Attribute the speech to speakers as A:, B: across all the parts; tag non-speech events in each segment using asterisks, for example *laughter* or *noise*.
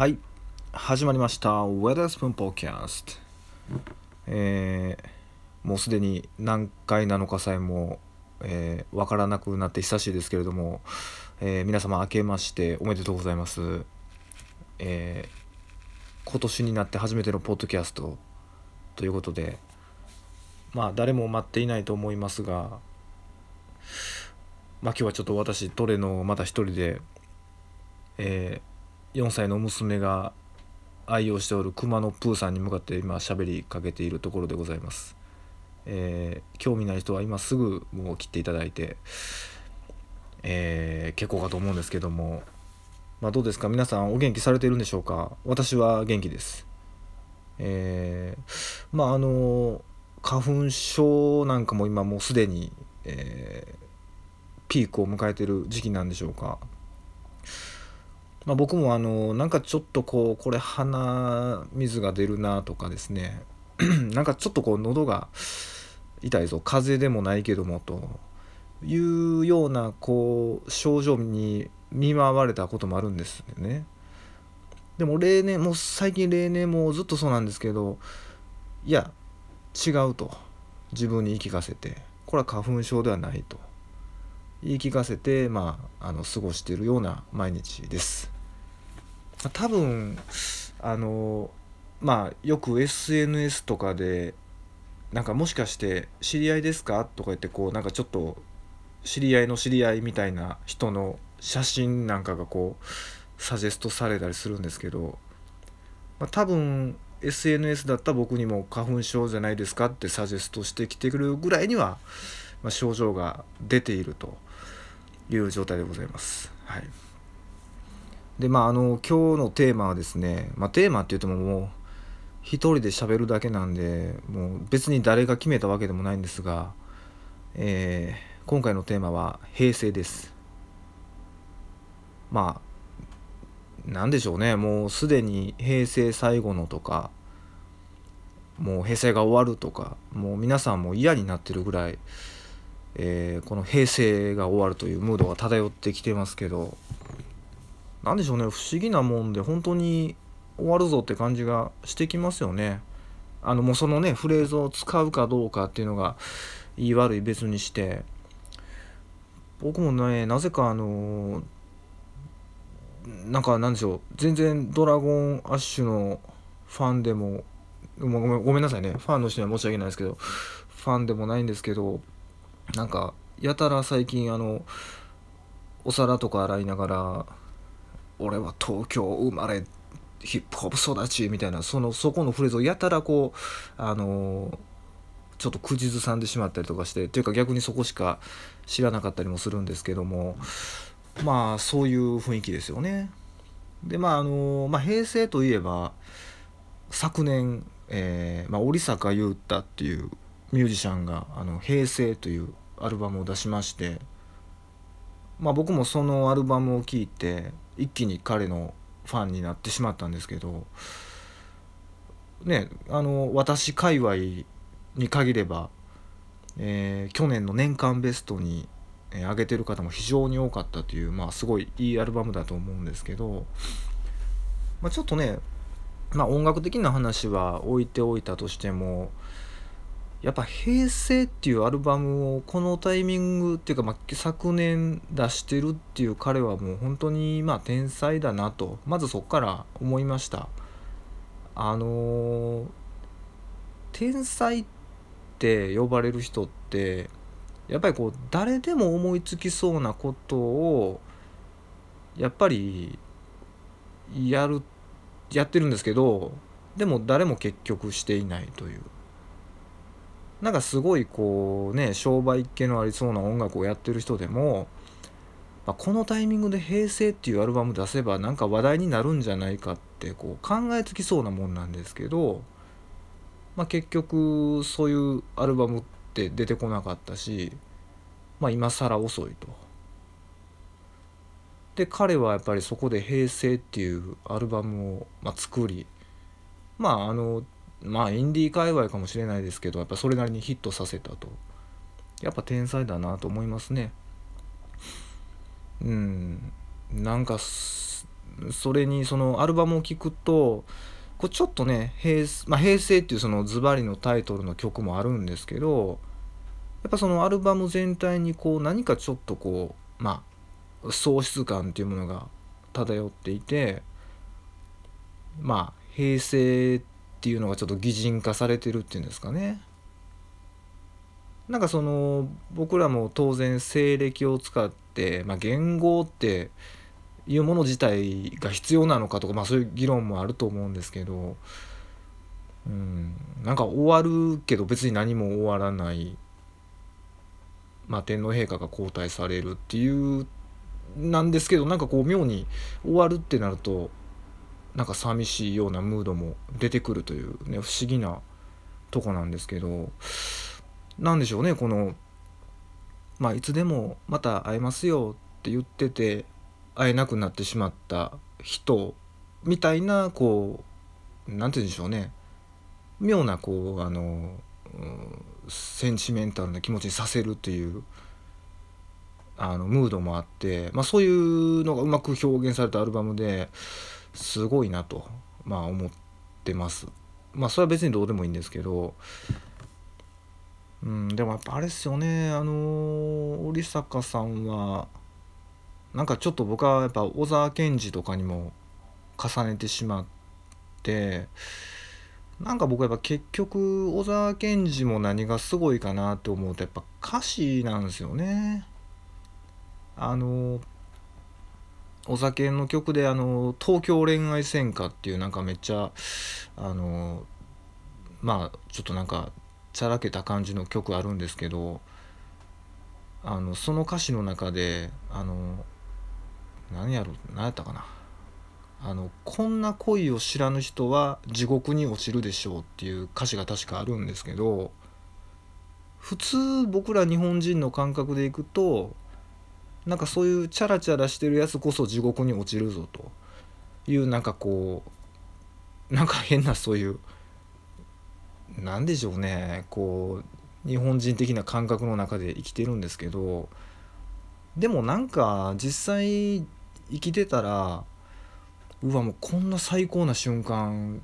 A: はい。始まりました「ウェダースプーンポーキャスト」えー、もうすでに何回なのかさえもえー、からなくなって久しいですけれども、えー、皆様明けましておめでとうございます、えー、今年になって初めてのポッドキャスト。ということでまあ誰も待っていないと思いますがまあ今日はちょっと私トレのまた一人で、えー、4歳の娘が愛用しておる熊のプーさんに向かって今喋りかけているところでございます。えー、興味ない人は今すぐもう切っていただいて、えー、結構かと思うんですけども、まあ、どうですか？皆さんお元気されているんでしょうか？私は元気です。えー、まああの花粉症なんかも今もうすでに、え、ピークを迎えてる時期なんでしょうか？まあ、僕もあのなんかちょっとこうこれ鼻水が出るなとかですね。*clears throat* なんかちょっとこう喉が痛いぞ。風邪でもないけどもというようなこう症状に見舞われたこともあるんですよね。でも例年もう最近例年もずっとそうなんですけどいや違うと。自分に言い聞かせて。これは花粉症ではないと。言い聞かせてまああの過ごしているような毎日です。多分あのまあよく SNS とかでなんかもしかして「知り合いですか?」とか言ってこうなんかちょっと知り合いの知り合いみたいな人の写真なんかがこうサジェストされたりするんですけど、まあ、多分 SNS だったら僕にも花粉症じゃないですか？ってサジェストしてきてくるぐらいには、まあ、症状が出ているという状態でございます。はい、でまああの今日のテーマはですね、まあ、テーマって言ってももう一人で喋るだけなんでもう別に誰が決めたわけでもないんですが、えー、今回のテーマは平成です。まあなんでしょうね。もうすでに平成最後のとかもう平成が終わるとかもう皆さんも嫌になってるぐらい、えー、この平成が終わるというムードが漂ってきてますけど何でしょうね不思議なもんで本当に終わるぞって感じがしてきますよね。あのもうそのねフレーズを使うかどうかっていうのが言い悪い別にして僕もねなぜかあのなんかなんでしょう全然ドラゴンアッシュのファンでもごめんごめんなさいねファンの人には申し訳ないですけどファンでもないんですけどなんかやたら最近あのお皿とか洗いながら「俺は東京生まれヒップホップ育ちみたいなそのそこのフレーズをやたらこうあのちょっと口ずさんでしまったりとかしてっていうか逆にそこしか知らなかったりもするんですけどもまあそういう雰囲気ですよね。でまああの、まあ、平成といえば昨年、えーまあ、織坂優太っていうミュージシャンが「あの平成」というアルバムを出しまして、まあ、僕もそのアルバムを聴いて一気に彼のファンになってしまったんですけどねあの私界隈に限れば、えー、去年の年間ベストに、えー、上げてる方も非常に多かったというまあすごいいいアルバムだと思うんですけど、まあ、ちょっとねまあ音楽的な話は置いておいたとしてもやっぱ「平成」っていうアルバムをこのタイミングっていうか、まあ、昨年出してるっていう彼はもう本当にまあ天才だなとまずそこから思いました。あのー、天才って呼ばれる人ってやっぱりこう誰でも思いつきそうなことをやっぱりやるやってるんですけどでも誰も結局していないという。なんかすごいこうね商売系のありそうな音楽をやってる人でも、まあ、このタイミングで「平成」っていうアルバム出せばなんか話題になるんじゃないかってこう考えつきそうなもんなんですけど、まあ、結局そういうアルバムって出てこなかったし、まあ、今更遅いと。で彼はやっぱりそこで「平成」っていうアルバムを、まあ、作りまああのまあインディー界隈かもしれないですけどやっぱそれなりにヒットさせたと。やっぱ天才だなと思いますね。うん。なんかそれにそのアルバムを聴くとこうちょっとね平,、まあ、平成っていうそのズバリのタイトルの曲もあるんですけどやっぱそのアルバム全体にこう何かちょっとこうまあ喪失感っていうものが漂っていてまあ平成っていうのがちょっと擬人化されてるっていうんですかね。なんかその僕らも当然西暦を使って、まあ、言語っていうもの自体が必要なのかとか、まあ、そういう議論もあると思うんですけど、うん、なんか終わるけど別に何も終わらない、まあ、天皇陛下が交代されるっていうなんですけどなんかこう妙に終わるってなるとなんか寂しいようなムードも出てくるというね不思議なとこなんですけど。何でしょうねこのまあいつでもまた会えますよって言ってて会えなくなってしまった人みたいなこう何て言うんでしょうね妙なこうあの、うん、センチメンタルな気持ちにさせるっていうあのムードもあって、まあ、そういうのがうまく表現されたアルバムですごいなと、まあ、思ってます。まあそれは別にどうでもいいんですけどうん、でもやっぱあれっすよねあの織坂さんはなんかちょっと僕はやっぱ小沢健二とかにも重ねてしまってなんか僕はやっぱ結局小沢健二も何がすごいかなって思うとやっぱ歌詞なんですよね。あのお酒の曲であの「東京恋愛戦歌」っていうなんかめっちゃあのまあちょっとなんかちゃらけた感じの曲あるんですけどあのその歌詞の中であの何やろ何やったかな。あの「こんな恋を知らぬ人は地獄に落ちるでしょう」っていう歌詞が確かあるんですけど普通僕ら日本人の感覚でいくとなんかそういうチャラチャラしてるやつこそ地獄に落ちるぞと。いうなんかこうなんか変なそういう何でしょうね。こう日本人的な感覚の中で生きてるんですけど。でもなんか実際生きてたらうわもうこんな最高な瞬間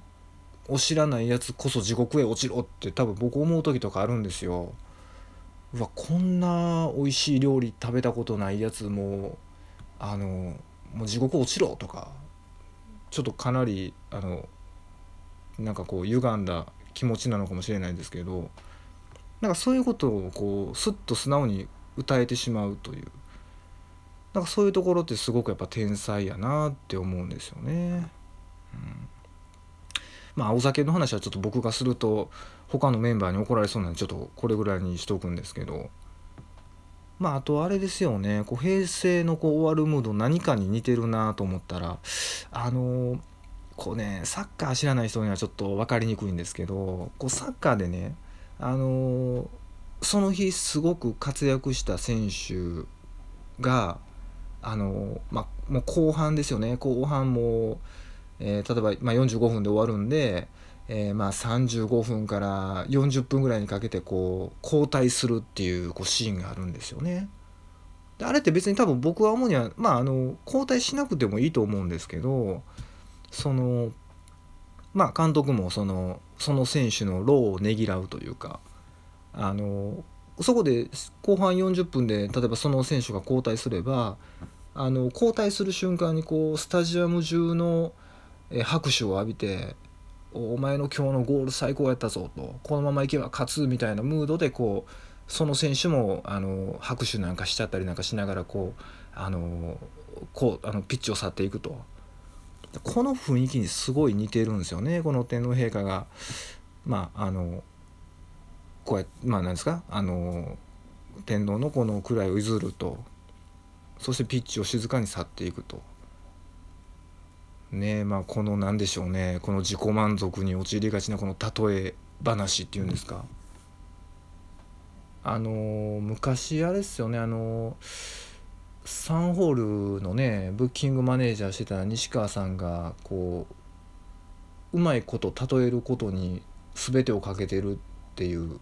A: を知らないやつこそ地獄へ落ちろって多分僕思う時とかあるんですよ。うわこんな美味しい料理食べたことないやつもあのもう地獄落ちろとかちょっとかなりあのなんかこう歪んだ気持ちなのかもしれないですけどなんかそういうことをこうスッと素直に歌えてしまうというなんかそういうところってすごくやっぱ天才やなって思うんですよね。うん、まあお酒の話はちょっと僕がすると他のメンバーに怒られそうなんでちょっとこれぐらいにしとくんですけど。まああとあれですよね。こう平成のこう終わるムード何かに似てるなと思ったらあのこうねサッカー知らない人にはちょっと分かりにくいんですけどこうサッカーでねあの、その日すごく活躍した選手があの、まあもう後半ですよね。後半も、えー、例えば、まあ、45分で終わるんで、えー、まあ35分から40分ぐらいにかけてこう交代するっていうこうシーンがあるんですよね。であれって別に多分僕は主にはまああの交代しなくてもいいと思うんですけどそのまあ監督もそのその選手の労をねぎらうというかあのそこで後半40分で例えばその選手が交代すればあの交代する瞬間にこうスタジアム中の拍手を浴びて「お前の今日のゴール最高やったぞ」と「このままいけば勝つ」みたいなムードでこうその選手もあの拍手なんかしちゃったりなんかしながらこうあのこうあのピッチを去っていくと。この雰囲気にすごい似てるんですよねこの天皇陛下がまああのこうやってまあ何ですか？あの天皇のこの位を譲るとそしてピッチを静かに去っていくと。ねまあこの何でしょうねこの自己満足に陥りがちなこの例え話っていうんですか。あの昔あれですよねあのサンホールのねブッキングマネージャーしてた西川さんがこううまいこと例えることに全てをかけてるっていう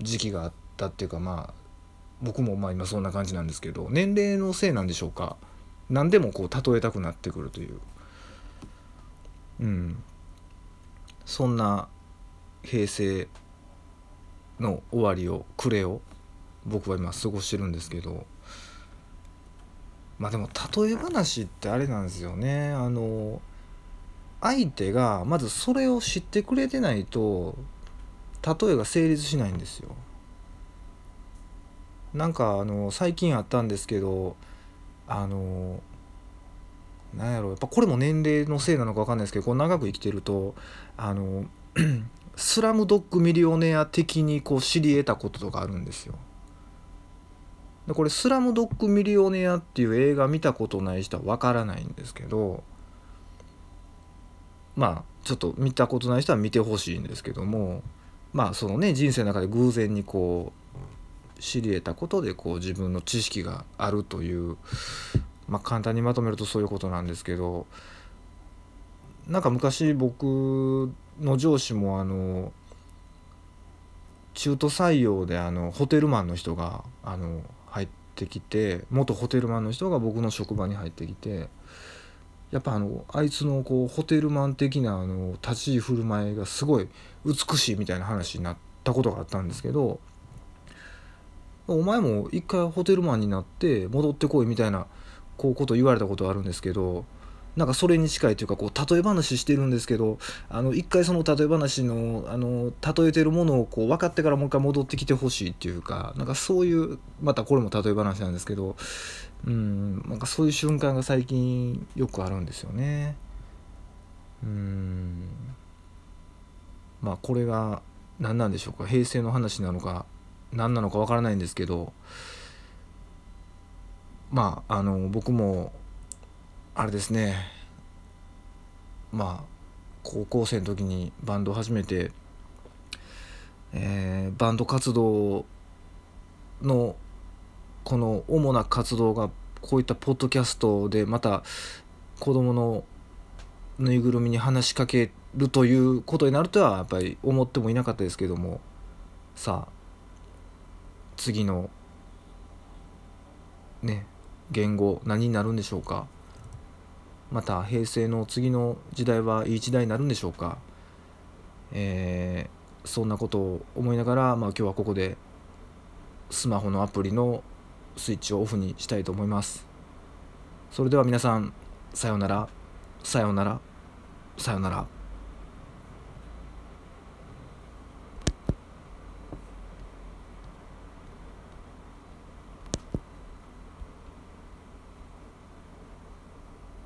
A: 時期があったっていうかまあ僕もまあ今そんな感じなんですけど年齢のせいなんでしょうか。何でもこう例えたくなってくるという。うんそんな平成の終わりを暮れを僕は今過ごしてるんですけどまあでも例え話ってあれなんですよねあの相手がまずそれを知ってくれてないと例えが成立しないんですよ。なんかあの最近あったんですけどあのなんやろやっぱこれも年齢のせいなのか分かんないですけどこう長く生きてるとあの *clears throat* スラムドッグミリオネア的にこう知り得たこととかあるんですよ。でこれ「スラムドッグミリオネア」っていう映画見たことない人は分からないんですけどまあちょっと見たことない人は見てほしいんですけどもまあそのね人生の中で偶然にこう知り得たことでこう自分の知識があるというまあ簡単にまとめるとそういうことなんですけどなんか昔僕の上司もあの中途採用であのホテルマンの人があの入ってきて元ホテルマンの人が僕の職場に入ってきてやっぱあのあいつのこうホテルマン的なあの立ち居振る舞いがすごい美しいみたいな話になったことがあったんですけどお前も一回ホテルマンになって戻ってこいみたいなこうこと言われたことあるんですけどなんかそれに近いというかこう例え話してるんですけどあの一回その例え話のあの例えてるものをこう分かってからもう一回戻ってきてほしいっていうかなんかそういうまたこれも例え話なんですけどうんなんかそういう瞬間が最近よくあるんですよね。うんまあこれが何なんでしょうか平成の話なのか何なのか分からないんですけどまああの僕もあれですね。まあ高校生の時にバンドを始めて、えー、バンド活動のこの主な活動がこういったポッドキャストでまた子供のぬいぐるみに話しかけるということになるとはやっぱり思ってもいなかったですけども。さあ次のね言語何になるんでしょうか？また平成の次の時代はいい時代になるんでしょうか、えー、そんなことを思いながら、まあ、今日はここでスマホのアプリのスイッチをオフにしたいと思います。それでは皆さんさようならさようならさようなら。